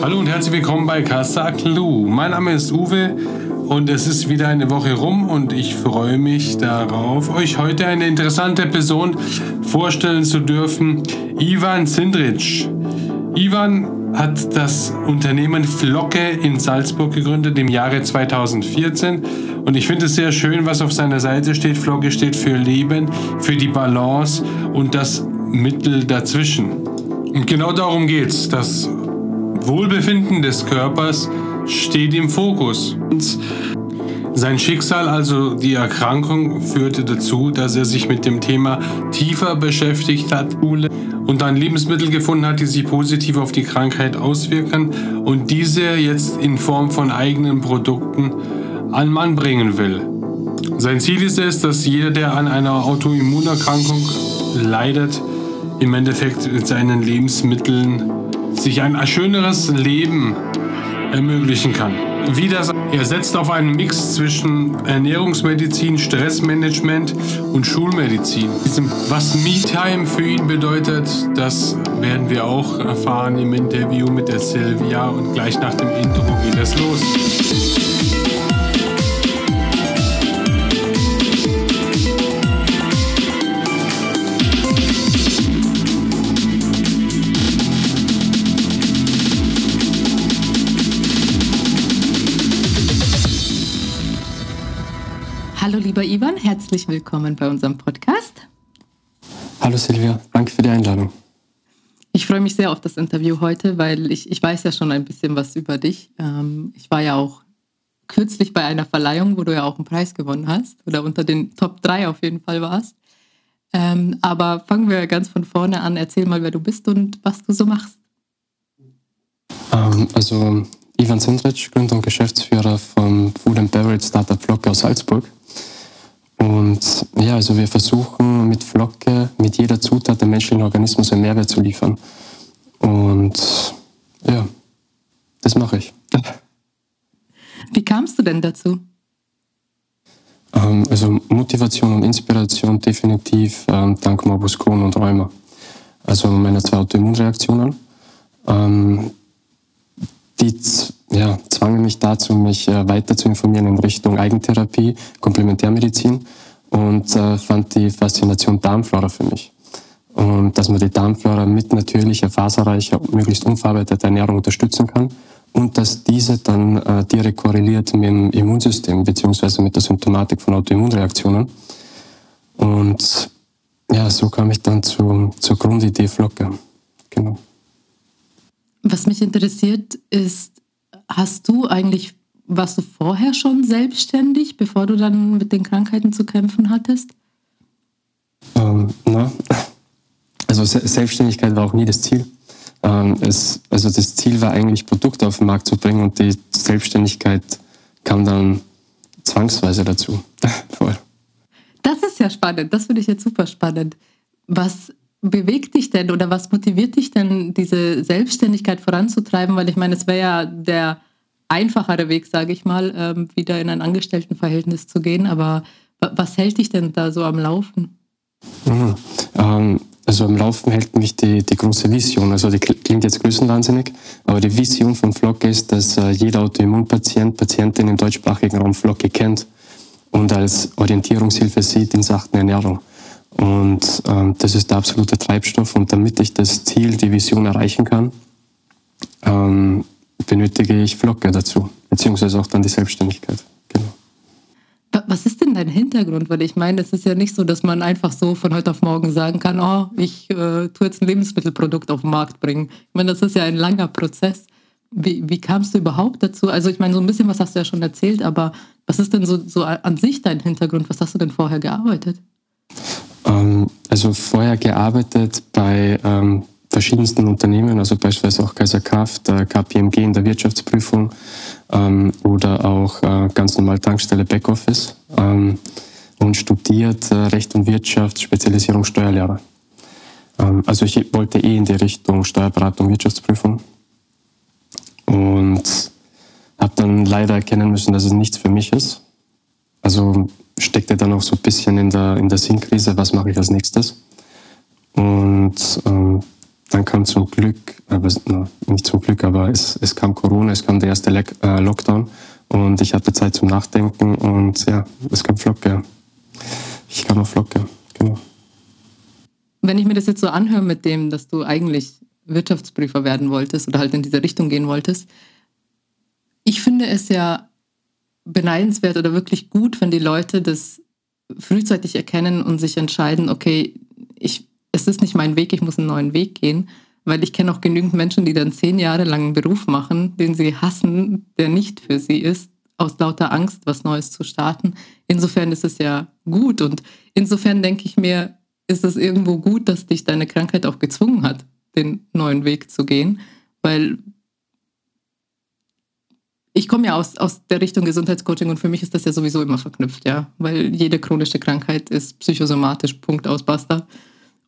Hallo und herzlich willkommen bei Casa Clue. Mein Name ist Uwe und es ist wieder eine Woche rum und ich freue mich darauf, euch heute eine interessante Person vorstellen zu dürfen, Ivan Sindrich. Ivan hat das Unternehmen Flocke in Salzburg gegründet im Jahre 2014 und ich finde es sehr schön, was auf seiner Seite steht. Flocke steht für Leben, für die Balance und das Mittel dazwischen. Und genau darum geht es. Wohlbefinden des Körpers steht im Fokus. Sein Schicksal, also die Erkrankung, führte dazu, dass er sich mit dem Thema tiefer beschäftigt hat und dann Lebensmittel gefunden hat, die sich positiv auf die Krankheit auswirken und diese jetzt in Form von eigenen Produkten an Mann bringen will. Sein Ziel ist es, dass jeder, der an einer Autoimmunerkrankung leidet, im Endeffekt mit seinen Lebensmitteln sich ein schöneres Leben ermöglichen kann. Wie das, er setzt auf einen Mix zwischen Ernährungsmedizin, Stressmanagement und Schulmedizin. Was Me-Time für ihn bedeutet, das werden wir auch erfahren im Interview mit der Silvia und gleich nach dem Intro geht es los. Herzlich willkommen bei unserem Podcast. Hallo Silvia, danke für die Einladung. Ich freue mich sehr auf das Interview heute, weil ich, ich weiß ja schon ein bisschen was über dich. Ähm, ich war ja auch kürzlich bei einer Verleihung, wo du ja auch einen Preis gewonnen hast oder unter den Top 3 auf jeden Fall warst. Ähm, aber fangen wir ganz von vorne an. Erzähl mal, wer du bist und was du so machst. Ähm, also Ivan Sindrich, Gründer und Geschäftsführer vom Food and Beverage Startup Flock aus Salzburg. Und ja, also wir versuchen mit Flocke, mit jeder Zutat dem menschlichen Organismus einen Mehrwert zu liefern. Und ja, das mache ich. Wie kamst du denn dazu? Ähm, also Motivation und Inspiration definitiv ähm, dank Morbus Crohn und Rheuma. Also meine zwei Autoimmunreaktionen. Ähm, die ja, zwangen mich dazu, mich äh, weiter zu informieren in Richtung Eigentherapie, Komplementärmedizin und äh, fand die Faszination Darmflora für mich. Und dass man die Darmflora mit natürlicher, faserreicher, möglichst unverarbeiteter Ernährung unterstützen kann und dass diese dann äh, direkt korreliert mit dem Immunsystem beziehungsweise mit der Symptomatik von Autoimmunreaktionen. Und ja, so kam ich dann zu, zur Grundidee Flocke. Genau. Was mich interessiert ist, hast du eigentlich, warst du vorher schon selbstständig, bevor du dann mit den Krankheiten zu kämpfen hattest? Ähm, na, also Selbstständigkeit war auch nie das Ziel. Ähm, es, also das Ziel war eigentlich, Produkte auf den Markt zu bringen und die Selbstständigkeit kam dann zwangsweise dazu. das ist ja spannend, das finde ich jetzt super spannend. Was bewegt dich denn oder was motiviert dich denn, diese Selbstständigkeit voranzutreiben? Weil ich meine, es wäre ja der einfachere Weg, sage ich mal, ähm, wieder in ein Angestelltenverhältnis zu gehen. Aber was hält dich denn da so am Laufen? Mhm. Ähm, also am Laufen hält mich die, die große Vision. Also die klingt jetzt größenwahnsinnig, aber die Vision von Flocke ist, dass äh, jeder Autoimmunpatient, Patientin im deutschsprachigen Raum Flocke kennt und als Orientierungshilfe sieht in Sachen Ernährung. Und ähm, das ist der absolute Treibstoff. Und damit ich das Ziel, die Vision erreichen kann, ähm, benötige ich Flocke dazu, beziehungsweise auch dann die Selbstständigkeit. Genau. Was ist denn dein Hintergrund? Weil ich meine, es ist ja nicht so, dass man einfach so von heute auf morgen sagen kann, oh, ich äh, tue jetzt ein Lebensmittelprodukt auf den Markt bringen. Ich meine, das ist ja ein langer Prozess. Wie, wie kamst du überhaupt dazu? Also ich meine, so ein bisschen was hast du ja schon erzählt, aber was ist denn so, so an sich dein Hintergrund? Was hast du denn vorher gearbeitet? Ähm, also vorher gearbeitet bei ähm, verschiedensten Unternehmen, also beispielsweise auch Kaiser Kraft, äh, KPMG in der Wirtschaftsprüfung ähm, oder auch äh, ganz normal Tankstelle Backoffice ähm, und studiert äh, Recht und Wirtschaft, Spezialisierung Steuerlehrer. Ähm, also ich wollte eh in die Richtung Steuerberatung, Wirtschaftsprüfung und habe dann leider erkennen müssen, dass es nichts für mich ist. Also steckte dann auch so ein bisschen in der, in der Sinnkrise, was mache ich als nächstes. Und ähm, dann kam zum Glück, aber nicht zum Glück, aber es, es kam Corona, es kam der erste äh, Lockdown und ich hatte Zeit zum Nachdenken und ja, es kam Flocke. Ich kam auf Flocke, genau. Wenn ich mir das jetzt so anhöre mit dem, dass du eigentlich Wirtschaftsprüfer werden wolltest oder halt in diese Richtung gehen wolltest, ich finde es ja beneidenswert oder wirklich gut, wenn die Leute das frühzeitig erkennen und sich entscheiden, okay, ich, es ist nicht mein Weg, ich muss einen neuen Weg gehen. Weil ich kenne auch genügend Menschen, die dann zehn Jahre lang einen Beruf machen, den sie hassen, der nicht für sie ist, aus lauter Angst, was Neues zu starten. Insofern ist es ja gut. Und insofern denke ich mir, ist es irgendwo gut, dass dich deine Krankheit auch gezwungen hat, den neuen Weg zu gehen. Weil ich komme ja aus, aus der Richtung Gesundheitscoaching und für mich ist das ja sowieso immer verknüpft, ja. Weil jede chronische Krankheit ist psychosomatisch, Punkt aus, basta.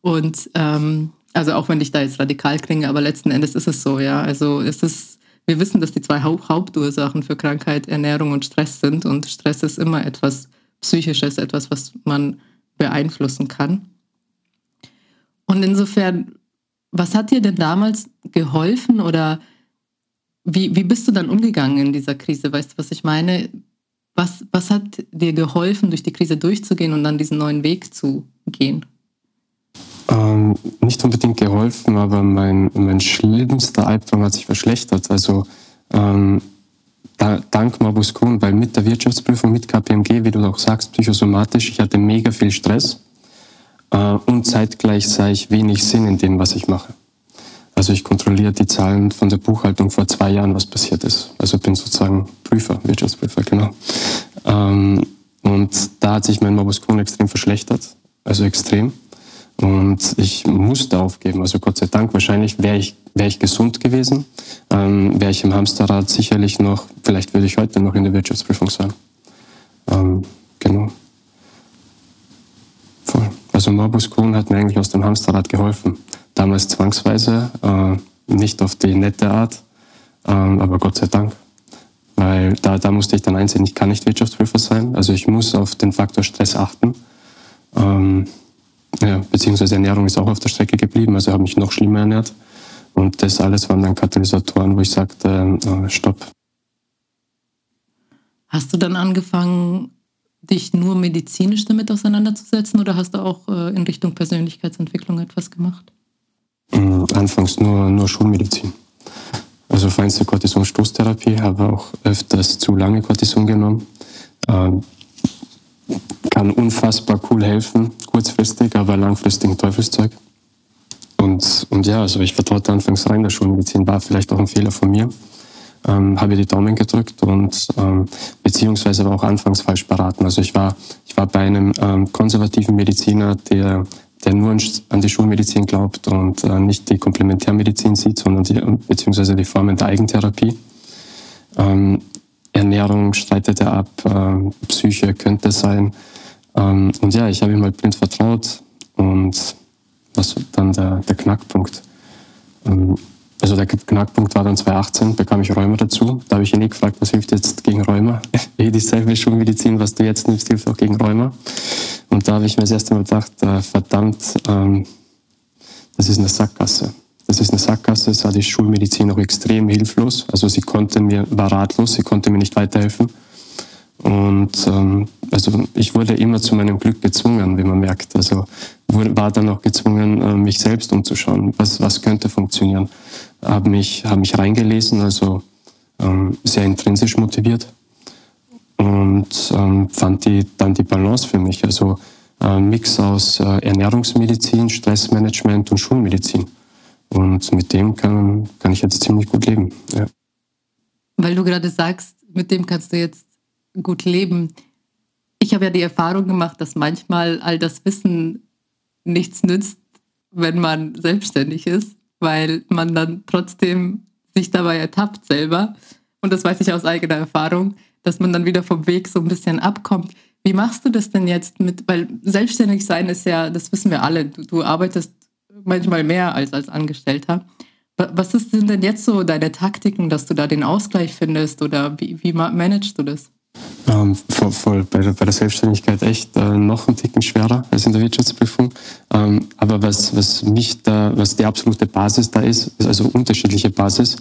Und ähm, also auch wenn ich da jetzt radikal klinge, aber letzten Endes ist es so, ja. Also es ist, wir wissen, dass die zwei Haupt Hauptursachen für Krankheit Ernährung und Stress sind und Stress ist immer etwas Psychisches, etwas, was man beeinflussen kann. Und insofern, was hat dir denn damals geholfen oder wie, wie bist du dann umgegangen in dieser Krise? Weißt du, was ich meine? Was, was hat dir geholfen, durch die Krise durchzugehen und dann diesen neuen Weg zu gehen? Ähm, nicht unbedingt geholfen, aber mein, mein schlimmster Albtraum hat sich verschlechtert. Also ähm, da, dank Mabus Kuhn, weil mit der Wirtschaftsprüfung, mit KPMG, wie du auch sagst, psychosomatisch, ich hatte mega viel Stress äh, und zeitgleich sah ich wenig Sinn in dem, was ich mache. Also ich kontrolliere die Zahlen von der Buchhaltung vor zwei Jahren, was passiert ist. Also bin sozusagen Prüfer, Wirtschaftsprüfer, genau. Ähm, und da hat sich mein Morbus Crohn extrem verschlechtert, also extrem. Und ich musste aufgeben. Also Gott sei Dank, wahrscheinlich wäre ich, wär ich gesund gewesen, ähm, wäre ich im Hamsterrad sicherlich noch, vielleicht würde ich heute noch in der Wirtschaftsprüfung sein. Ähm, genau. Voll. Also Morbus Crohn hat mir eigentlich aus dem Hamsterrad geholfen. Damals zwangsweise, äh, nicht auf die nette Art, äh, aber Gott sei Dank. Weil da, da musste ich dann einsehen, ich kann nicht Wirtschaftsprüfer sein. Also ich muss auf den Faktor Stress achten. Ähm, ja, beziehungsweise Ernährung ist auch auf der Strecke geblieben, also habe mich noch schlimmer ernährt. Und das alles waren dann Katalysatoren, wo ich sagte, äh, stopp. Hast du dann angefangen, dich nur medizinisch damit auseinanderzusetzen oder hast du auch äh, in Richtung Persönlichkeitsentwicklung etwas gemacht? Mhm, anfangs nur, nur Schulmedizin. Also feinste Cortison-Stoßtherapie, habe auch öfters zu lange Cortison genommen. Ähm, kann unfassbar cool helfen, kurzfristig, aber langfristig ein Teufelszeug. Und, und ja, also ich vertraute anfangs rein, der Schulmedizin war vielleicht auch ein Fehler von mir. Ähm, habe die Daumen gedrückt und ähm, beziehungsweise war auch anfangs falsch beraten. Also ich war, ich war bei einem ähm, konservativen Mediziner, der, der nur an die Schulmedizin glaubt und äh, nicht die Komplementärmedizin sieht, sondern die, beziehungsweise die Formen der Eigentherapie. Ähm, Ernährung streitet er ab, äh, Psyche könnte sein. Ähm, und ja, ich habe ihm halt blind vertraut und was dann der, der Knackpunkt. Also der Knackpunkt war dann 2018, bekam ich Rheuma dazu. Da habe ich ihn eh gefragt, was hilft jetzt gegen Rheuma? eh dieselbe Schulmedizin, was du jetzt nimmst, hilft auch gegen Rheuma. Und da habe ich mir das erste Mal gedacht, äh, verdammt, ähm, das ist eine Sackgasse. Das ist eine Sackgasse, es war die Schulmedizin auch extrem hilflos. Also sie konnte mir, war ratlos, sie konnte mir nicht weiterhelfen. Und ähm, also ich wurde immer zu meinem Glück gezwungen, wie man merkt. Also war dann auch gezwungen, äh, mich selbst umzuschauen. Was, was könnte funktionieren? Habe mich, hab mich reingelesen, also ähm, sehr intrinsisch motiviert und ähm, fand die, dann die Balance für mich. Also äh, Mix aus äh, Ernährungsmedizin, Stressmanagement und Schulmedizin. Und mit dem kann, kann ich jetzt ziemlich gut leben. Ja. Weil du gerade sagst, mit dem kannst du jetzt gut leben. Ich habe ja die Erfahrung gemacht, dass manchmal all das Wissen nichts nützt, wenn man selbstständig ist, weil man dann trotzdem sich dabei ertappt selber. Und das weiß ich aus eigener Erfahrung, dass man dann wieder vom Weg so ein bisschen abkommt. Wie machst du das denn jetzt mit, weil selbstständig sein ist ja, das wissen wir alle, du, du arbeitest manchmal mehr als als Angestellter. Was sind denn jetzt so deine Taktiken, dass du da den Ausgleich findest oder wie, wie managst du das? Ähm, voll, voll. Bei, der, bei der Selbstständigkeit echt äh, noch ein Ticken schwerer als in der Wirtschaftsprüfung. Ähm, aber was, was mich da, was die absolute Basis da ist, ist also unterschiedliche Basis.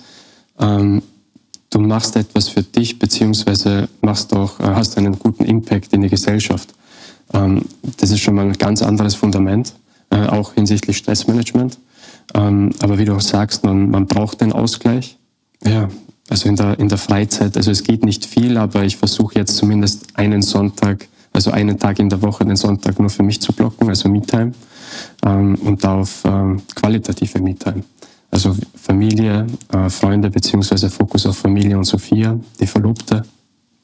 Ähm, du machst etwas für dich, beziehungsweise machst auch, äh, hast einen guten Impact in die Gesellschaft. Ähm, das ist schon mal ein ganz anderes Fundament, äh, auch hinsichtlich Stressmanagement. Ähm, aber wie du auch sagst, man, man braucht den Ausgleich. Ja, also in der, in der Freizeit, also es geht nicht viel, aber ich versuche jetzt zumindest einen Sonntag, also einen Tag in der Woche, den Sonntag nur für mich zu blocken, also Me-Time ähm, und auf ähm, qualitative Me-Time. Also Familie, äh, Freunde beziehungsweise Fokus auf Familie und Sophia, die Verlobte.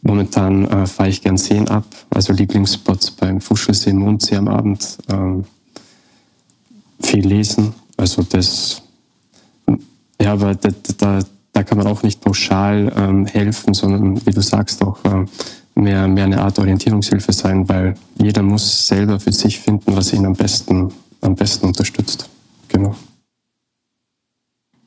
Momentan äh, fahre ich gern Seen ab, also Lieblingsspots beim Fuschelsee, Mondsee am Abend. Ähm, viel lesen, also das, ja, aber da, da, da kann man auch nicht pauschal ähm, helfen, sondern wie du sagst auch äh, mehr, mehr eine Art Orientierungshilfe sein, weil jeder muss selber für sich finden, was ihn am besten, am besten unterstützt. Genau.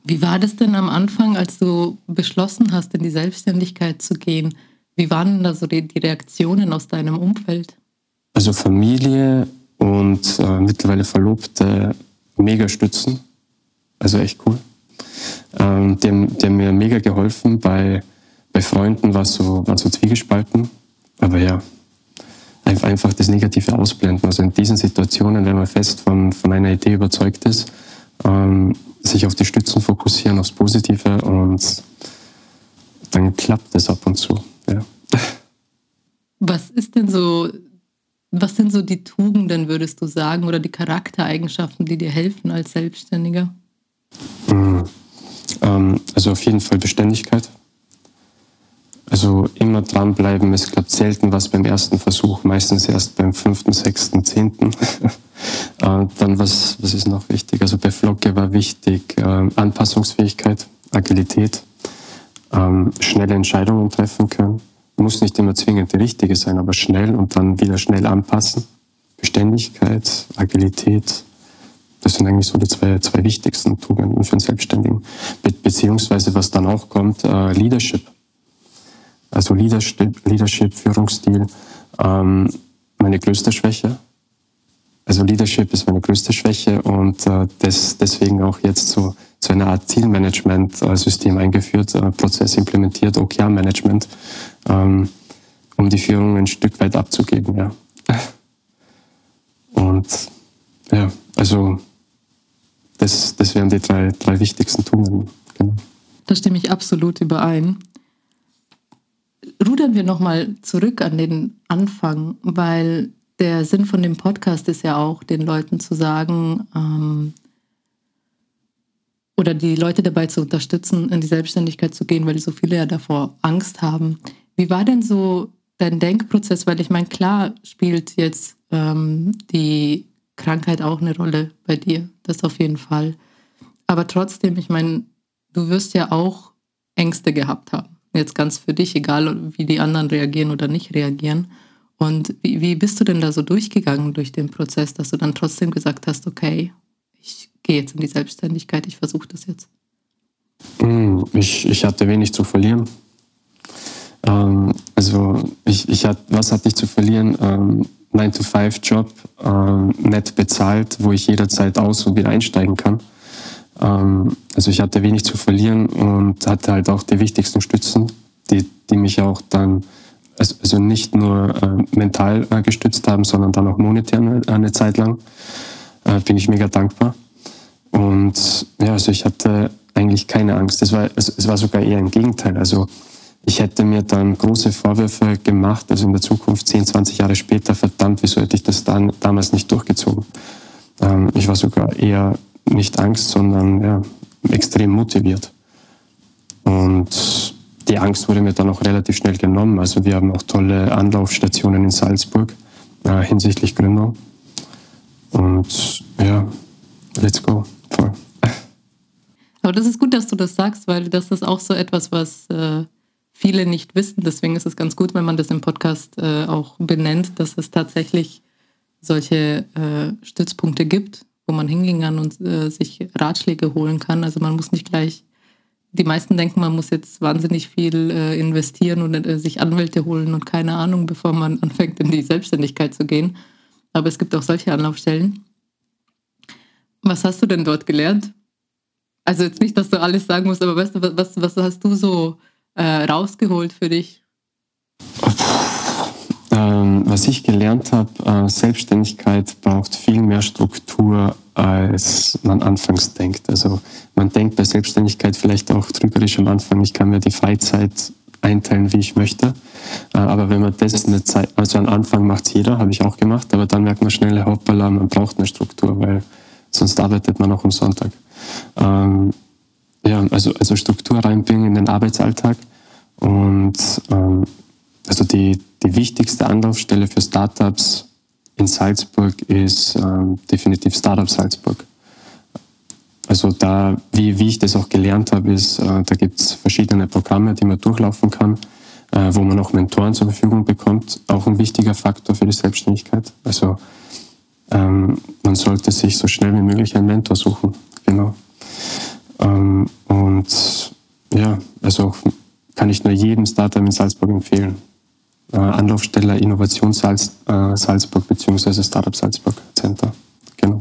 Wie war das denn am Anfang, als du beschlossen hast, in die Selbstständigkeit zu gehen? Wie waren da so die, die Reaktionen aus deinem Umfeld? Also Familie und äh, mittlerweile Verlobte mega stützen. Also echt cool. Ähm, die, haben, die haben mir mega geholfen. Bei, bei Freunden war es so, war so zwiegespalten. Aber ja, einfach das Negative ausblenden. Also in diesen Situationen, wenn man fest von, von einer Idee überzeugt ist, ähm, sich auf die Stützen fokussieren, aufs Positive und dann klappt es ab und zu. Ja. Was ist denn so, was sind so die Tugenden, würdest du sagen, oder die Charaktereigenschaften, die dir helfen als Selbstständiger? Mhm. Ähm, also auf jeden Fall Beständigkeit. Also immer dranbleiben. Es klappt selten was beim ersten Versuch, meistens erst beim fünften, sechsten, zehnten. äh, dann was, was ist noch wichtig? Also bei Flocke war wichtig äh, Anpassungsfähigkeit, Agilität, ähm, schnelle Entscheidungen treffen können. Muss nicht immer zwingend die richtige sein, aber schnell und dann wieder schnell anpassen. Beständigkeit, Agilität, das sind eigentlich so die zwei, zwei wichtigsten Tugenden für einen Selbstständigen. Be beziehungsweise, was dann auch kommt, äh, Leadership. Also Leadership, Leadership Führungsstil, ähm, meine größte Schwäche. Also Leadership ist meine größte Schwäche und äh, das, deswegen auch jetzt so, so eine Art Zielmanagement-System eingeführt, äh, Prozess implementiert, OKR-Management, ähm, um die Führung ein Stück weit abzugeben. Ja. Und ja, also das, das wären die drei, drei wichtigsten Tugenden. Genau. Da stimme ich absolut überein. Rudern wir nochmal zurück an den Anfang, weil der Sinn von dem Podcast ist ja auch, den Leuten zu sagen ähm, oder die Leute dabei zu unterstützen, in die Selbstständigkeit zu gehen, weil so viele ja davor Angst haben. Wie war denn so dein Denkprozess? Weil ich meine, klar spielt jetzt ähm, die Krankheit auch eine Rolle bei dir, das auf jeden Fall. Aber trotzdem, ich meine, du wirst ja auch Ängste gehabt haben. Jetzt ganz für dich, egal wie die anderen reagieren oder nicht reagieren. Und wie, wie bist du denn da so durchgegangen durch den Prozess, dass du dann trotzdem gesagt hast, okay, ich gehe jetzt in die Selbstständigkeit, ich versuche das jetzt? Hm, ich, ich hatte wenig zu verlieren. Ähm, also ich, ich hatte, was hatte ich zu verlieren? Ähm, 9-to-5-Job, äh, nett bezahlt, wo ich jederzeit aus- und wieder einsteigen kann. Ähm, also ich hatte wenig zu verlieren und hatte halt auch die wichtigsten Stützen, die, die mich auch dann also, also nicht nur äh, mental äh, gestützt haben, sondern dann auch monetär eine, eine Zeit lang. Äh, bin ich mega dankbar. Und ja, also ich hatte eigentlich keine Angst. Es war, also es war sogar eher im Gegenteil. Also ich hätte mir dann große Vorwürfe gemacht, also in der Zukunft 10, 20 Jahre später, verdammt, wieso hätte ich das dann, damals nicht durchgezogen? Ähm, ich war sogar eher nicht Angst, sondern ja, extrem motiviert. Und die Angst wurde mir dann auch relativ schnell genommen. Also wir haben auch tolle Anlaufstationen in Salzburg äh, hinsichtlich Gründung. Und ja, let's go. Voll. Aber das ist gut, dass du das sagst, weil das ist auch so etwas, was äh, viele nicht wissen. Deswegen ist es ganz gut, wenn man das im Podcast äh, auch benennt, dass es tatsächlich solche äh, Stützpunkte gibt, wo man hingehen kann und äh, sich Ratschläge holen kann. Also man muss nicht gleich die meisten denken, man muss jetzt wahnsinnig viel äh, investieren und äh, sich Anwälte holen und keine Ahnung, bevor man anfängt, in die Selbstständigkeit zu gehen. Aber es gibt auch solche Anlaufstellen. Was hast du denn dort gelernt? Also jetzt nicht, dass du alles sagen musst, aber weißt du, was, was hast du so äh, rausgeholt für dich? Ähm, was ich gelernt habe, äh, Selbstständigkeit braucht viel mehr Struktur, als man anfangs denkt. Also man denkt bei Selbstständigkeit vielleicht auch trügerisch am Anfang, ich kann mir die Freizeit einteilen, wie ich möchte. Äh, aber wenn man das eine Zeit, also am Anfang macht jeder, habe ich auch gemacht, aber dann merkt man schnell, hoppala, man braucht eine Struktur, weil sonst arbeitet man auch am Sonntag. Ja, also, also Struktur reinbringen in den Arbeitsalltag und ähm, also die, die wichtigste Anlaufstelle für Startups in Salzburg ist ähm, definitiv Startup Salzburg. Also da, wie, wie ich das auch gelernt habe, ist, äh, da gibt es verschiedene Programme, die man durchlaufen kann, äh, wo man auch Mentoren zur Verfügung bekommt. Auch ein wichtiger Faktor für die Selbstständigkeit. Also ähm, man sollte sich so schnell wie möglich einen Mentor suchen. Genau. Ähm, und ja, also kann ich nur jedem Startup in Salzburg empfehlen äh, Anlaufstelle Innovation Salz, äh, Salzburg bzw. Startup Salzburg Center. Genau.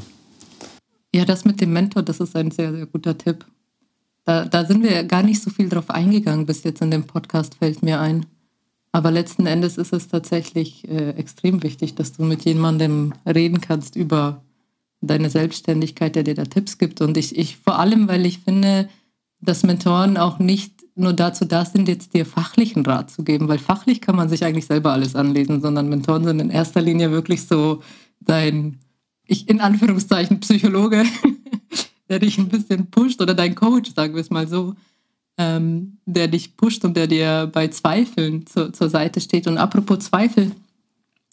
Ja, das mit dem Mentor, das ist ein sehr, sehr guter Tipp. Da, da sind wir gar nicht so viel drauf eingegangen bis jetzt in dem Podcast, fällt mir ein. Aber letzten Endes ist es tatsächlich äh, extrem wichtig, dass du mit jemandem reden kannst über deine Selbstständigkeit, der dir da Tipps gibt. Und ich, ich vor allem, weil ich finde, dass Mentoren auch nicht nur dazu da sind, jetzt dir fachlichen Rat zu geben, weil fachlich kann man sich eigentlich selber alles anlesen, sondern Mentoren sind in erster Linie wirklich so dein, ich in Anführungszeichen Psychologe, der dich ein bisschen pusht oder dein Coach, sagen wir es mal so, ähm, der dich pusht und der dir bei Zweifeln zu, zur Seite steht. Und apropos Zweifel,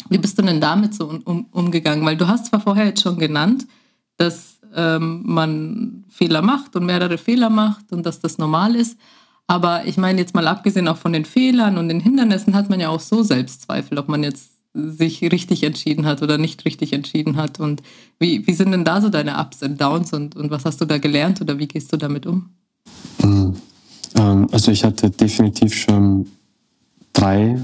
wie bist du denn damit so um, umgegangen? Weil du hast zwar vorher jetzt schon genannt, dass ähm, man Fehler macht und mehrere Fehler macht und dass das normal ist. Aber ich meine, jetzt mal abgesehen auch von den Fehlern und den Hindernissen, hat man ja auch so Selbstzweifel, ob man jetzt sich richtig entschieden hat oder nicht richtig entschieden hat. Und wie, wie sind denn da so deine Ups und Downs und, und was hast du da gelernt oder wie gehst du damit um? Mhm. Ähm, also ich hatte definitiv schon drei,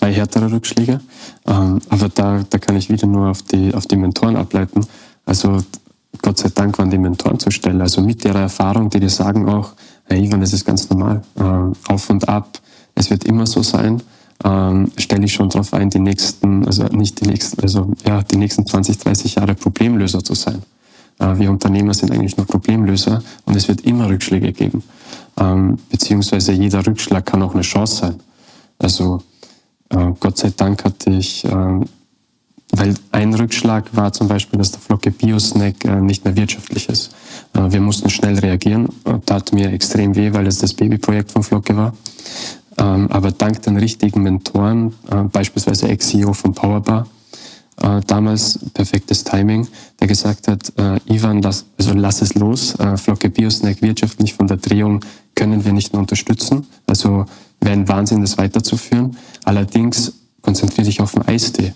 drei härtere Rückschläge, ähm, aber da, da kann ich wieder nur auf die, auf die Mentoren ableiten. Also Gott sei Dank waren die Mentoren zur Stelle. Also mit ihrer Erfahrung, die dir sagen auch, hey Ivan, das ist ganz normal. Ähm, auf und ab, es wird immer so sein. Ähm, stelle ich schon darauf ein, die nächsten, also nicht die nächsten, also ja, die nächsten 20, 30 Jahre Problemlöser zu sein. Äh, wir Unternehmer sind eigentlich nur Problemlöser und es wird immer Rückschläge geben. Ähm, beziehungsweise jeder Rückschlag kann auch eine Chance sein. Also äh, Gott sei Dank hatte ich äh, weil ein Rückschlag war zum Beispiel, dass der Flocke Biosnack äh, nicht mehr wirtschaftlich ist. Äh, wir mussten schnell reagieren. Tat mir extrem weh, weil es das Babyprojekt von Flocke war. Ähm, aber dank den richtigen Mentoren, äh, beispielsweise Ex-CEO von Powerbar, damals perfektes Timing, der gesagt hat, Ivan, lass, also lass es los. Flocke Biosnack wirtschaftlich von der Drehung können wir nicht mehr unterstützen. Also wäre ein Wahnsinn, das weiterzuführen. Allerdings konzentriere dich auf den Eistee.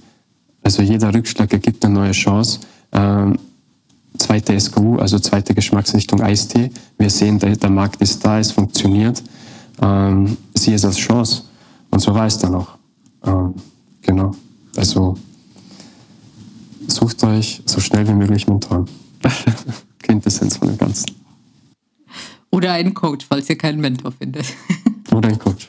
Also jeder Rückschlag ergibt eine neue Chance. Ähm, zweite SKU, also zweite Geschmacksrichtung Eistee. Wir sehen, der, der Markt ist da, es funktioniert. Ähm, sieh es als Chance. Und so war es dann auch. Ähm, genau. Also sucht euch so schnell wie möglich Mentoren. Quintessenz von dem Ganzen. Oder einen Coach, falls ihr keinen Mentor findet. Oder einen Coach.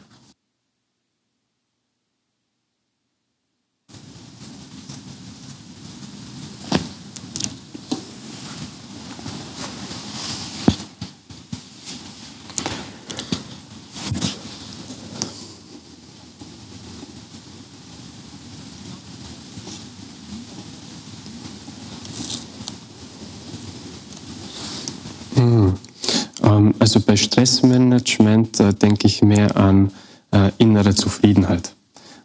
Also bei Stressmanagement äh, denke ich mehr an äh, innere Zufriedenheit.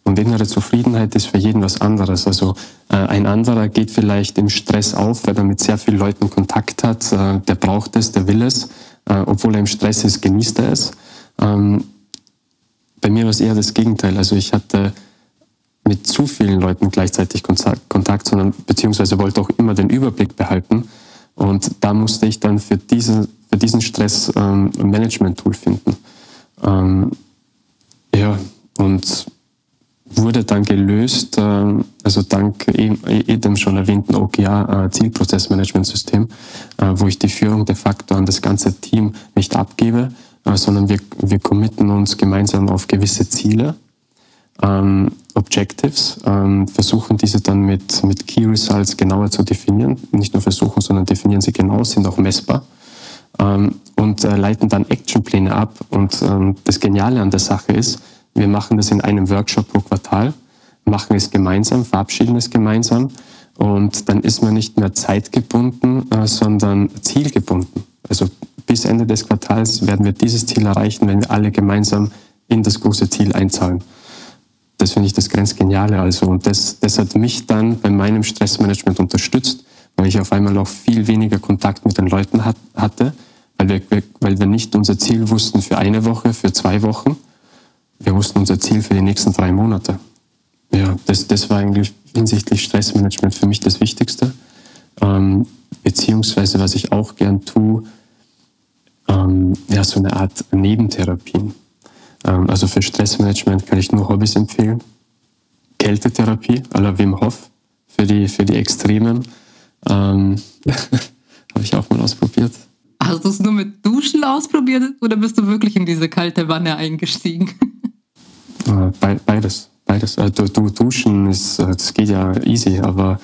Und innere Zufriedenheit ist für jeden was anderes. Also äh, ein anderer geht vielleicht im Stress auf, weil er mit sehr vielen Leuten Kontakt hat. Äh, der braucht es, der will es. Äh, obwohl er im Stress ist, genießt er es. Ähm, bei mir war es eher das Gegenteil. Also ich hatte mit zu vielen Leuten gleichzeitig Kontakt, sondern beziehungsweise wollte auch immer den Überblick behalten. Und da musste ich dann für diese für diesen Stress ähm, ein Management-Tool finden. Ähm, ja, und wurde dann gelöst, äh, also dank eben, dem schon erwähnten OKR äh, äh, wo ich die Führung de facto an das ganze Team nicht abgebe, äh, sondern wir, wir committen uns gemeinsam auf gewisse Ziele, ähm, Objectives, ähm, versuchen diese dann mit, mit Key Results genauer zu definieren. Nicht nur versuchen, sondern definieren sie genau, sind auch messbar ähm, und äh, leiten dann Actionpläne ab. Und ähm, das Geniale an der Sache ist, wir machen das in einem Workshop pro Quartal, machen es gemeinsam, verabschieden es gemeinsam und dann ist man nicht mehr zeitgebunden, äh, sondern zielgebunden. Also bis Ende des Quartals werden wir dieses Ziel erreichen, wenn wir alle gemeinsam in das große Ziel einzahlen. Das finde ich das Grenzgeniale also. Und das, das hat mich dann bei meinem Stressmanagement unterstützt, weil ich auf einmal auch viel weniger Kontakt mit den Leuten hat, hatte, weil wir, weil wir nicht unser Ziel wussten für eine Woche, für zwei Wochen, wir wussten unser Ziel für die nächsten drei Monate. Ja, das, das war eigentlich hinsichtlich Stressmanagement für mich das Wichtigste. Ähm, beziehungsweise, was ich auch gern tue, ähm, ja, so eine Art Nebentherapien. Ähm, also für Stressmanagement kann ich nur Hobbys empfehlen. Kältetherapie à la Wim Hof für die, für die Extremen. Ähm, Habe ich auch mal ausprobiert. Hast du es nur mit Duschen ausprobiert oder bist du wirklich in diese kalte Wanne eingestiegen? Äh, beides. Beides. Äh, du, du, duschen, ist, äh, das geht ja easy, aber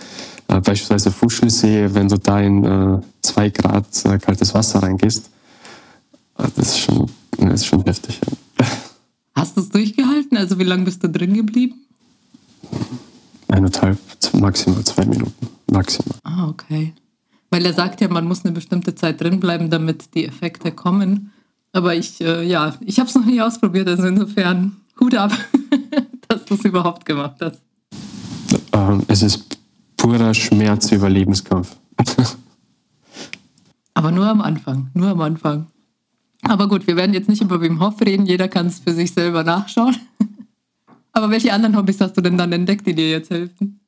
beispielsweise Fuschelsee, wenn du da in 2 Grad kaltes Wasser reingehst, das ist schon, das ist schon heftig. Hast du es durchgehalten? Also wie lange bist du drin geblieben? Eineinhalb, maximal zwei Minuten. Maximal. Ah, okay. Weil er sagt ja, man muss eine bestimmte Zeit drin bleiben, damit die Effekte kommen. Aber ich, äh, ja, ich habe es noch nie ausprobiert, also insofern Hut ab, dass du es überhaupt gemacht hast. Ähm, es ist purer Schmerz-Überlebenskampf. Aber nur am Anfang, nur am Anfang. Aber gut, wir werden jetzt nicht über Wim Hof reden, jeder kann es für sich selber nachschauen. Aber welche anderen Hobbys hast du denn dann entdeckt, die dir jetzt helfen?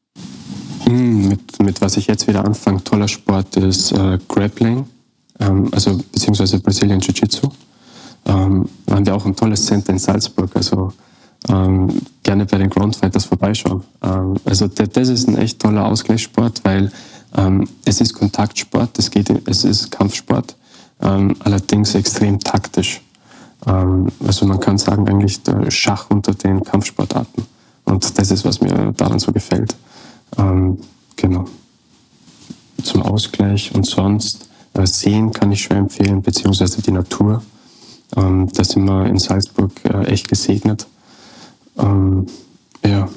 Hm, mit, mit was ich jetzt wieder anfange, toller Sport ist äh, Grappling, ähm, also beziehungsweise Brazilian Jiu-Jitsu ähm, haben wir auch ein tolles Center in Salzburg. Also ähm, gerne bei den Groundfighters vorbeischauen. Ähm, also das ist ein echt toller Ausgleichssport, weil ähm, es ist Kontaktsport, es, geht, es ist Kampfsport, ähm, allerdings extrem taktisch. Ähm, also man kann sagen eigentlich der Schach unter den Kampfsportarten. Und das ist, was mir daran so gefällt. Ähm, genau. Zum Ausgleich und sonst äh, sehen kann ich schon empfehlen, beziehungsweise die Natur. Ähm, da sind wir in Salzburg äh, echt gesegnet. Ähm, ja.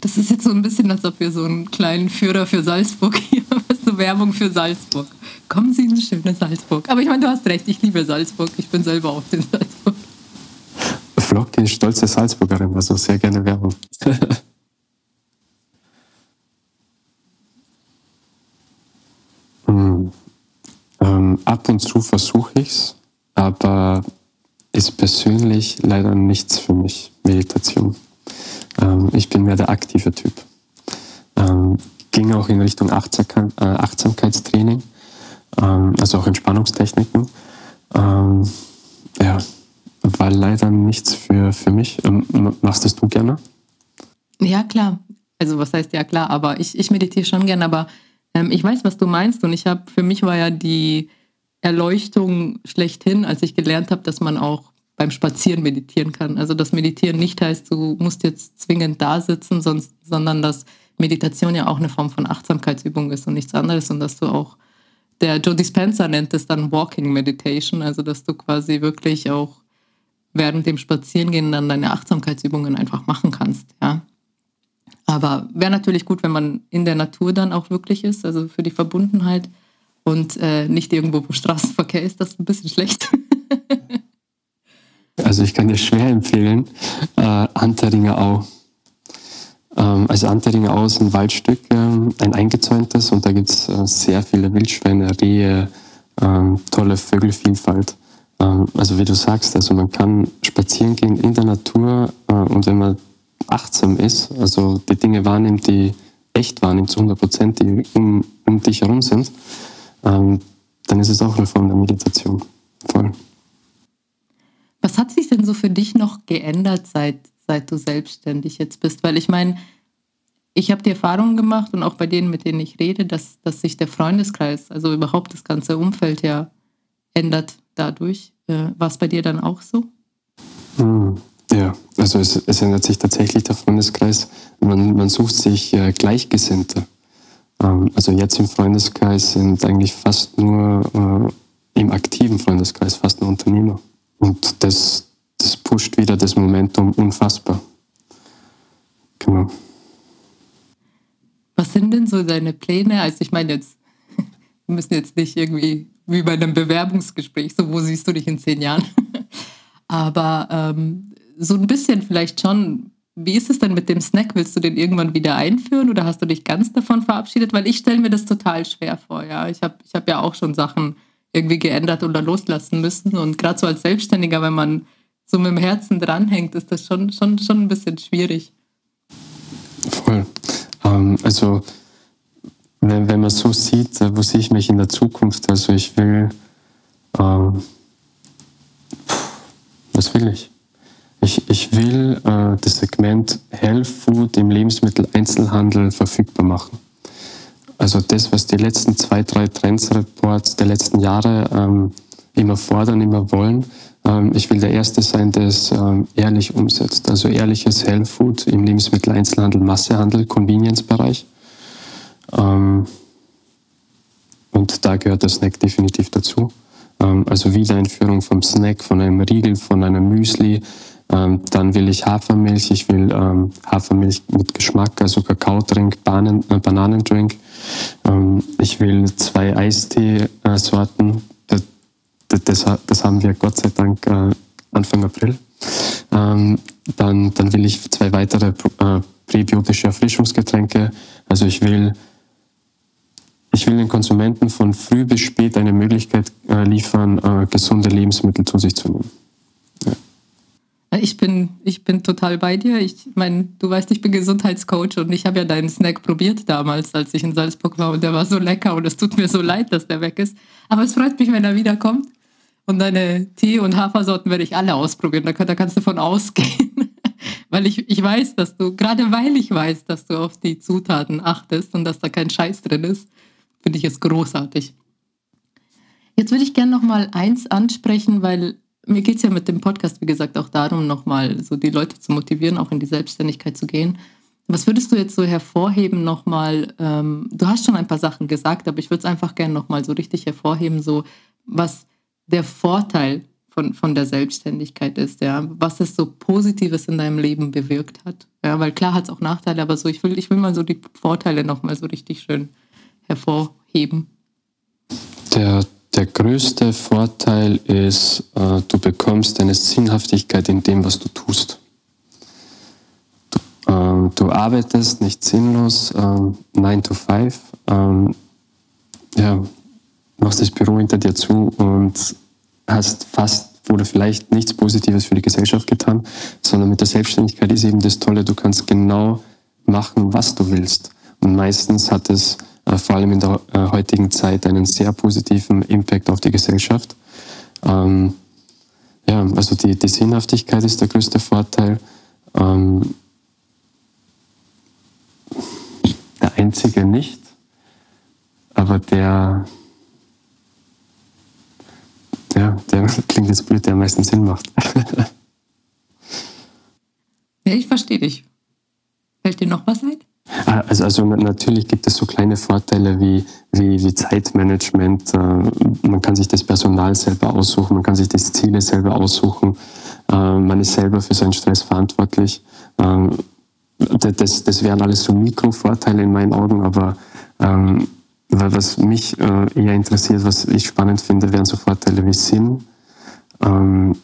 Das ist jetzt so ein bisschen, als ob wir so einen kleinen Führer für Salzburg hier, so Werbung für Salzburg. Kommen Sie in das schöne Salzburg. Aber ich meine, du hast recht, ich liebe Salzburg. Ich bin selber auch in Salzburg. Flock ist stolze Salzburgerin, also sehr gerne Werbung. hm. ähm, ab und zu versuche ich es aber ist persönlich leider nichts für mich, Meditation. Ähm, ich bin mehr der aktive Typ. Ähm, ging auch in Richtung äh, Achtsamkeitstraining, ähm, also auch Entspannungstechniken. Ähm, ja, war leider nichts für, für mich. Ähm, machst das du gerne? Ja, klar. Also was heißt ja klar, aber ich, ich meditiere schon gerne, aber ähm, ich weiß, was du meinst und ich habe, für mich war ja die Erleuchtung schlechthin, als ich gelernt habe, dass man auch beim Spazieren meditieren kann. Also dass Meditieren nicht heißt, du musst jetzt zwingend da sitzen, sonst, sondern dass Meditation ja auch eine Form von Achtsamkeitsübung ist und nichts anderes und dass du auch, der Joe Dispenza nennt es dann Walking Meditation, also dass du quasi wirklich auch während dem Spazierengehen dann deine Achtsamkeitsübungen einfach machen kannst, ja. Aber wäre natürlich gut, wenn man in der Natur dann auch wirklich ist, also für die Verbundenheit und äh, nicht irgendwo, wo Straßenverkehr ist, das ist ein bisschen schlecht. also ich kann dir schwer empfehlen, äh, Anteringer Au. Ähm, also Anteringer Au ist ein Waldstück, äh, ein eingezäuntes und da gibt es äh, sehr viele Wildschweine, Rehe, ähm, tolle Vögelvielfalt. Ähm, also wie du sagst, also man kann spazieren gehen in der Natur äh, und wenn man achtsam ist, also die Dinge wahrnimmt, die echt wahrnimmt zu 100 Prozent, die um, um dich herum sind, ähm, dann ist es auch eine Form der Meditation. Voll. Was hat sich denn so für dich noch geändert, seit, seit du selbstständig jetzt bist? Weil ich meine, ich habe die Erfahrung gemacht und auch bei denen, mit denen ich rede, dass, dass sich der Freundeskreis, also überhaupt das ganze Umfeld ja ändert dadurch. Äh, War es bei dir dann auch so? Hm, ja, also es, es, ändert sich tatsächlich der Freundeskreis. Man, man sucht sich äh, Gleichgesinnte. Ähm, also jetzt im Freundeskreis sind eigentlich fast nur äh, im aktiven Freundeskreis fast nur Unternehmer. Und das, das pusht wieder das Momentum unfassbar. Genau. Was sind denn so deine Pläne? Also ich meine jetzt, wir müssen jetzt nicht irgendwie wie bei einem Bewerbungsgespräch, so wo siehst du dich in zehn Jahren? Aber ähm, so ein bisschen vielleicht schon, wie ist es denn mit dem Snack? Willst du den irgendwann wieder einführen oder hast du dich ganz davon verabschiedet? Weil ich stelle mir das total schwer vor. Ja, ich habe ich hab ja auch schon Sachen irgendwie geändert oder loslassen müssen. Und gerade so als Selbstständiger, wenn man so mit dem Herzen dranhängt, ist das schon, schon, schon ein bisschen schwierig. Voll. Ähm, also, wenn, wenn man so sieht, äh, wo sehe ich mich in der Zukunft? Also, ich will. Ähm, was will ich? Ich, ich will äh, das Segment Health Food im Lebensmitteleinzelhandel verfügbar machen. Also das, was die letzten zwei, drei Trends-Reports der letzten Jahre ähm, immer fordern, immer wollen. Ähm, ich will der Erste sein, der es ähm, ehrlich umsetzt. Also ehrliches Health Food im Lebensmitteleinzelhandel, Massehandel, Convenience-Bereich. Ähm, und da gehört der Snack definitiv dazu. Ähm, also Wiedereinführung vom Snack, von einem Riegel, von einem Müsli, ähm, dann will ich Hafermilch, ich will ähm, Hafermilch mit Geschmack, also Kakaodrink, Banen, äh, Bananendrink. Ähm, ich will zwei Eistee-Sorten. Das, das, das, haben wir Gott sei Dank äh, Anfang April. Ähm, dann, dann will ich zwei weitere äh, präbiotische Erfrischungsgetränke. Also ich will ich will den Konsumenten von früh bis spät eine Möglichkeit äh, liefern, äh, gesunde Lebensmittel zu sich zu nehmen. Ich bin, ich bin total bei dir. Ich meine, du weißt, ich bin Gesundheitscoach und ich habe ja deinen Snack probiert damals, als ich in Salzburg war und der war so lecker und es tut mir so leid, dass der weg ist. Aber es freut mich, wenn er wiederkommt. Und deine Tee- und Hafersorten werde ich alle ausprobieren. Da, da kannst du davon ausgehen. weil ich, ich weiß, dass du, gerade weil ich weiß, dass du auf die Zutaten achtest und dass da kein Scheiß drin ist, finde ich es großartig. Jetzt würde ich gerne noch mal eins ansprechen, weil mir geht es ja mit dem Podcast, wie gesagt, auch darum, nochmal so die Leute zu motivieren, auch in die Selbstständigkeit zu gehen. Was würdest du jetzt so hervorheben nochmal? Ähm, du hast schon ein paar Sachen gesagt, aber ich würde es einfach gerne nochmal so richtig hervorheben, so was der Vorteil von, von der Selbstständigkeit ist, ja, was es so Positives in deinem Leben bewirkt hat. Ja, weil klar hat es auch Nachteile, aber so, ich will, ich will mal so die Vorteile nochmal so richtig schön hervorheben. Der der größte Vorteil ist, äh, du bekommst eine Sinnhaftigkeit in dem, was du tust. Du, ähm, du arbeitest nicht sinnlos, ähm, 9 to 5, ähm, ja, machst das Büro hinter dir zu und hast fast oder vielleicht nichts Positives für die Gesellschaft getan, sondern mit der Selbstständigkeit ist eben das Tolle, du kannst genau machen, was du willst. Und meistens hat es vor allem in der äh, heutigen Zeit einen sehr positiven Impact auf die Gesellschaft. Ähm, ja, also die, die Sinnhaftigkeit ist der größte Vorteil. Ähm, der einzige nicht, aber der, ja, der klingt jetzt blöd, der am meisten Sinn macht. ja, ich verstehe dich. Fällt dir noch was ein? Ah, also, also natürlich gibt es so kleine Vorteile wie, wie, wie Zeitmanagement. Äh, man kann sich das Personal selber aussuchen, man kann sich die Ziele selber aussuchen. Äh, man ist selber für seinen Stress verantwortlich. Ähm, das, das wären alles so Mikrovorteile in meinen Augen, aber ähm, was mich äh, eher interessiert, was ich spannend finde, wären so Vorteile wie Sinn, ähm,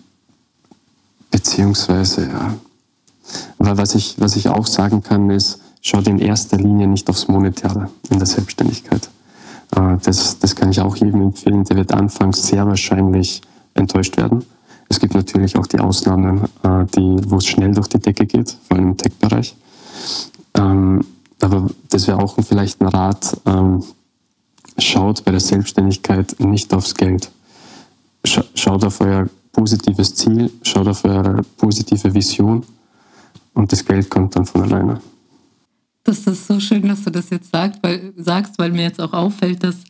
beziehungsweise, ja, was ich, was ich auch sagen kann, ist, schaut in erster Linie nicht aufs Monetäre in der Selbstständigkeit. Äh, das, das kann ich auch jedem empfehlen. Der wird anfangs sehr wahrscheinlich enttäuscht werden. Es gibt natürlich auch die Ausnahmen, äh, die, wo es schnell durch die Decke geht, vor allem im Tech-Bereich. Ähm, aber das wäre auch vielleicht ein Rat, ähm, schaut bei der Selbstständigkeit nicht aufs Geld. Schaut auf euer positives Ziel, schaut auf eure positive Vision und das Geld kommt dann von alleine. Das ist so schön, dass du das jetzt sagst, weil, sagst, weil mir jetzt auch auffällt, dass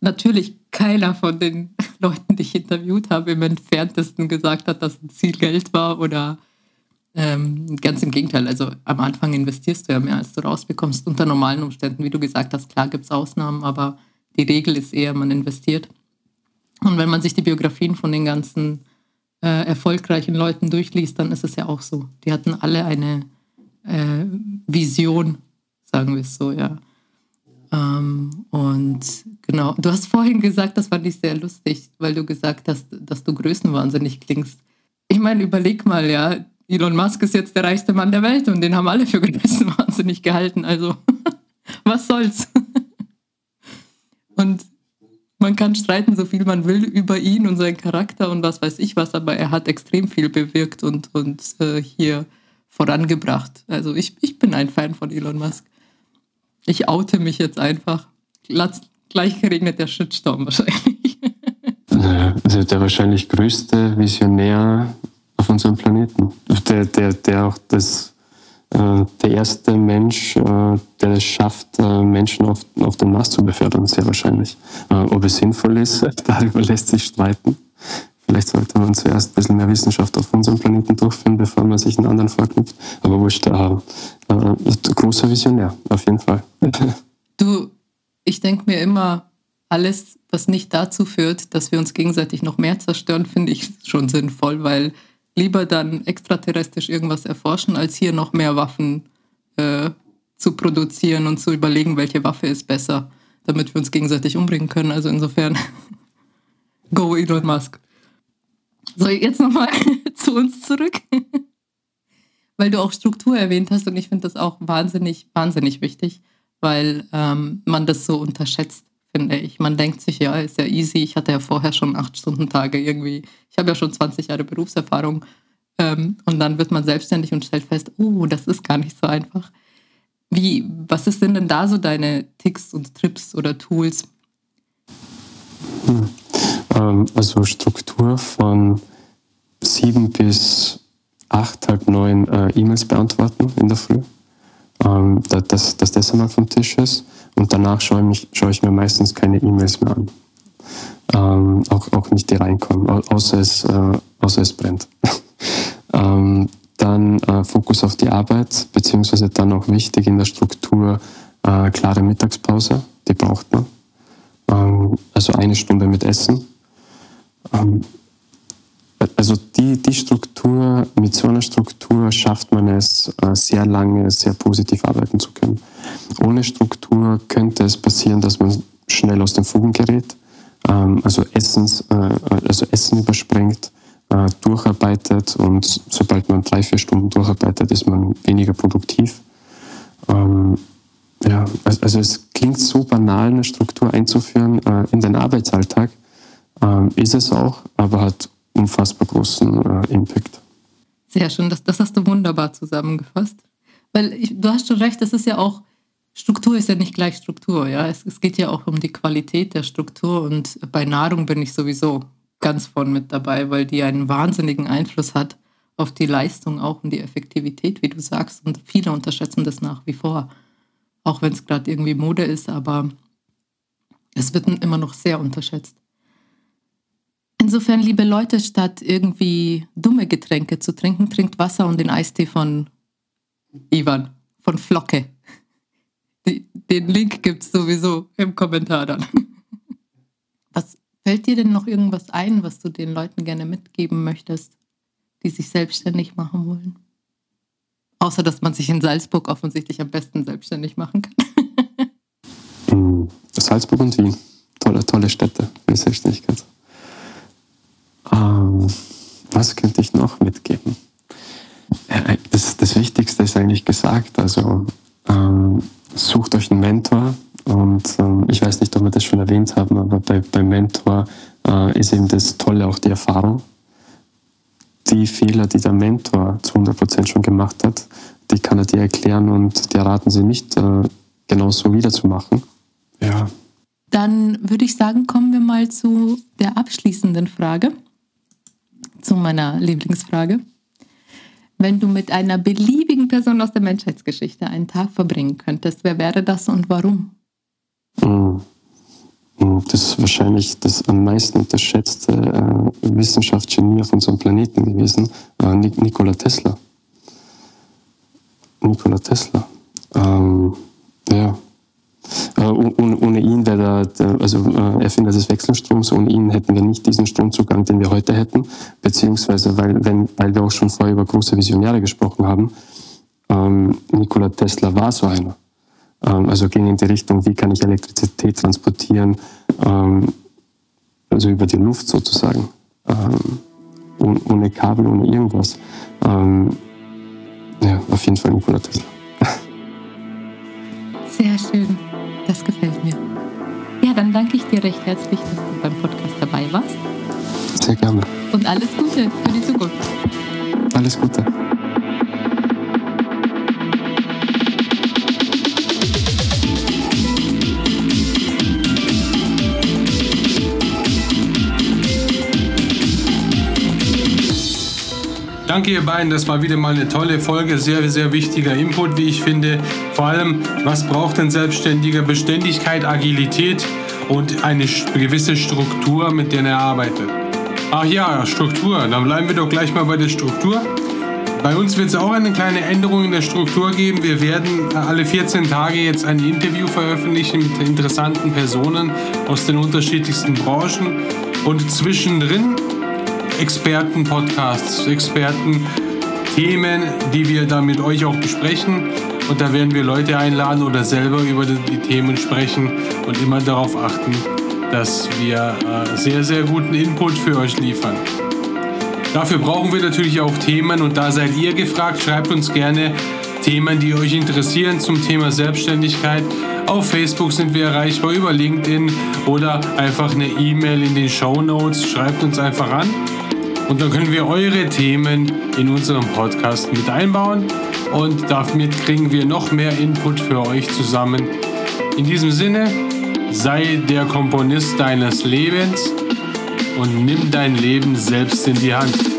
natürlich keiner von den Leuten, die ich interviewt habe, im entferntesten gesagt hat, dass ein Ziel Geld war oder ähm, ganz im Gegenteil. Also am Anfang investierst du ja mehr, als du rausbekommst. Unter normalen Umständen, wie du gesagt hast, klar gibt es Ausnahmen, aber die Regel ist eher, man investiert. Und wenn man sich die Biografien von den ganzen äh, erfolgreichen Leuten durchliest, dann ist es ja auch so. Die hatten alle eine äh, Vision, sagen wir es so, ja. Ähm, und genau, du hast vorhin gesagt, das fand ich sehr lustig, weil du gesagt hast, dass du größenwahnsinnig klingst. Ich meine, überleg mal, ja, Elon Musk ist jetzt der reichste Mann der Welt und den haben alle für größenwahnsinnig gehalten. Also, was soll's? Und man kann streiten, so viel man will über ihn und seinen Charakter und was weiß ich was, aber er hat extrem viel bewirkt und, und äh, hier vorangebracht. Also ich, ich bin ein Fan von Elon Musk. Ich oute mich jetzt einfach. Gleich regnet der Shitstorm wahrscheinlich. Also der wahrscheinlich größte Visionär auf unserem Planeten. Der, der, der auch das äh, der erste Mensch, äh, der es schafft, äh, Menschen auf, auf den Mars zu befördern, sehr wahrscheinlich. Ob es sinnvoll ist, darüber lässt sich streiten. Vielleicht sollte man zuerst ein bisschen mehr Wissenschaft auf unserem Planeten durchführen, bevor man sich einen anderen vorknüpft. Aber wurscht, äh, äh, großer Visionär, auf jeden Fall. Du, ich denke mir immer, alles, was nicht dazu führt, dass wir uns gegenseitig noch mehr zerstören, finde ich schon sinnvoll, weil lieber dann extraterrestrisch irgendwas erforschen, als hier noch mehr Waffen äh, zu produzieren und zu überlegen, welche Waffe ist besser, damit wir uns gegenseitig umbringen können. Also insofern, go Elon Musk. So, jetzt nochmal zu uns zurück. weil du auch Struktur erwähnt hast und ich finde das auch wahnsinnig, wahnsinnig wichtig, weil ähm, man das so unterschätzt finde ich. Man denkt sich, ja, ist ja easy. Ich hatte ja vorher schon acht Stunden Tage irgendwie. Ich habe ja schon 20 Jahre Berufserfahrung. Ähm, und dann wird man selbstständig und stellt fest, oh, das ist gar nicht so einfach. Wie, was denn denn da so deine Ticks und Trips oder Tools? Hm. Ähm, also Struktur von sieben bis acht, halb neun äh, E-Mails beantworten in der Früh. Ähm, dass, dass das einmal vom Tisch ist. Und danach schaue ich, schaue ich mir meistens keine E-Mails mehr an. Ähm, auch, auch nicht die reinkommen, außer es, äh, außer es brennt. dann äh, Fokus auf die Arbeit, beziehungsweise dann auch wichtig in der Struktur klare Mittagspause, die braucht man. Also eine Stunde mit Essen. Ähm, also die, die Struktur, mit so einer Struktur schafft man es, äh, sehr lange sehr positiv arbeiten zu können. Ohne Struktur könnte es passieren, dass man schnell aus den Fugen gerät, ähm, also, Essens, äh, also Essen überspringt, äh, durcharbeitet und sobald man drei, vier Stunden durcharbeitet, ist man weniger produktiv. Ähm, ja, also es klingt so banal, eine Struktur einzuführen in den Arbeitsalltag, ähm, ist es auch, aber hat unfassbar großen äh, Impact. Sehr schön, das, das hast du wunderbar zusammengefasst. Weil ich, du hast schon recht, das ist ja auch, Struktur ist ja nicht gleich Struktur, ja. Es, es geht ja auch um die Qualität der Struktur und bei Nahrung bin ich sowieso ganz vorn mit dabei, weil die einen wahnsinnigen Einfluss hat auf die Leistung auch und die Effektivität, wie du sagst. Und viele unterschätzen das nach wie vor. Auch wenn es gerade irgendwie Mode ist, aber es wird immer noch sehr unterschätzt. Insofern, liebe Leute, statt irgendwie dumme Getränke zu trinken, trinkt Wasser und den Eistee von Ivan, von Flocke. Den Link gibt es sowieso im Kommentar dann. Was fällt dir denn noch irgendwas ein, was du den Leuten gerne mitgeben möchtest, die sich selbstständig machen wollen? Außer, dass man sich in Salzburg offensichtlich am besten selbstständig machen kann. Salzburg und Wien. Tolle, tolle Städte für Selbstständigkeit. Ähm, was könnte ich noch mitgeben? Das, das Wichtigste ist eigentlich gesagt. Also ähm, sucht euch einen Mentor. Und ähm, ich weiß nicht, ob wir das schon erwähnt haben, aber bei, beim Mentor äh, ist eben das Tolle auch die Erfahrung. Die Fehler, die der Mentor zu 100% schon gemacht hat, die kann er dir erklären und dir raten sie nicht, äh, genauso wiederzumachen. Ja. dann würde ich sagen, kommen wir mal zu der abschließenden Frage, zu meiner Lieblingsfrage. Wenn du mit einer beliebigen Person aus der Menschheitsgeschichte einen Tag verbringen könntest, wer wäre das und warum? Hm. Hm, das ist wahrscheinlich das am meisten unterschätzte äh, Wissenschaftsgenie auf unserem Planeten gewesen, äh, Nikola Tesla. Nikola Tesla. Ähm, ja. Äh, ohne, ihn wäre der, also äh, Erfinder des Wechselstroms, ohne ihn hätten wir nicht diesen Stromzugang, den wir heute hätten, beziehungsweise weil, wenn, weil wir auch schon vorher über große Visionäre gesprochen haben, ähm, Nikola Tesla war so einer. Ähm, also ging in die Richtung, wie kann ich Elektrizität transportieren, ähm, also über die Luft sozusagen, ähm, ohne Kabel, ohne irgendwas. Ähm, ja, auf jeden Fall Nikola Tesla. Sehr schön. Das gefällt mir. Ja, dann danke ich dir recht herzlich, dass du beim Podcast dabei warst. Sehr gerne. Und alles Gute für die Zukunft. Alles Gute. Danke ihr beiden, das war wieder mal eine tolle Folge, sehr, sehr wichtiger Input, wie ich finde. Vor allem, was braucht ein Selbstständiger? Beständigkeit, Agilität und eine gewisse Struktur, mit der er arbeitet. Ach ja, Struktur, dann bleiben wir doch gleich mal bei der Struktur. Bei uns wird es auch eine kleine Änderung in der Struktur geben. Wir werden alle 14 Tage jetzt ein Interview veröffentlichen mit interessanten Personen aus den unterschiedlichsten Branchen. Und zwischendrin Experten-Podcasts, Experten-Themen, die wir da mit euch auch besprechen. Und da werden wir Leute einladen oder selber über die Themen sprechen und immer darauf achten, dass wir äh, sehr, sehr guten Input für euch liefern. Dafür brauchen wir natürlich auch Themen und da seid ihr gefragt. Schreibt uns gerne Themen, die euch interessieren zum Thema Selbstständigkeit. Auf Facebook sind wir erreichbar über LinkedIn oder einfach eine E-Mail in den Show Notes. Schreibt uns einfach an. Und dann können wir eure Themen in unserem Podcast mit einbauen und damit kriegen wir noch mehr Input für euch zusammen. In diesem Sinne, sei der Komponist deines Lebens und nimm dein Leben selbst in die Hand.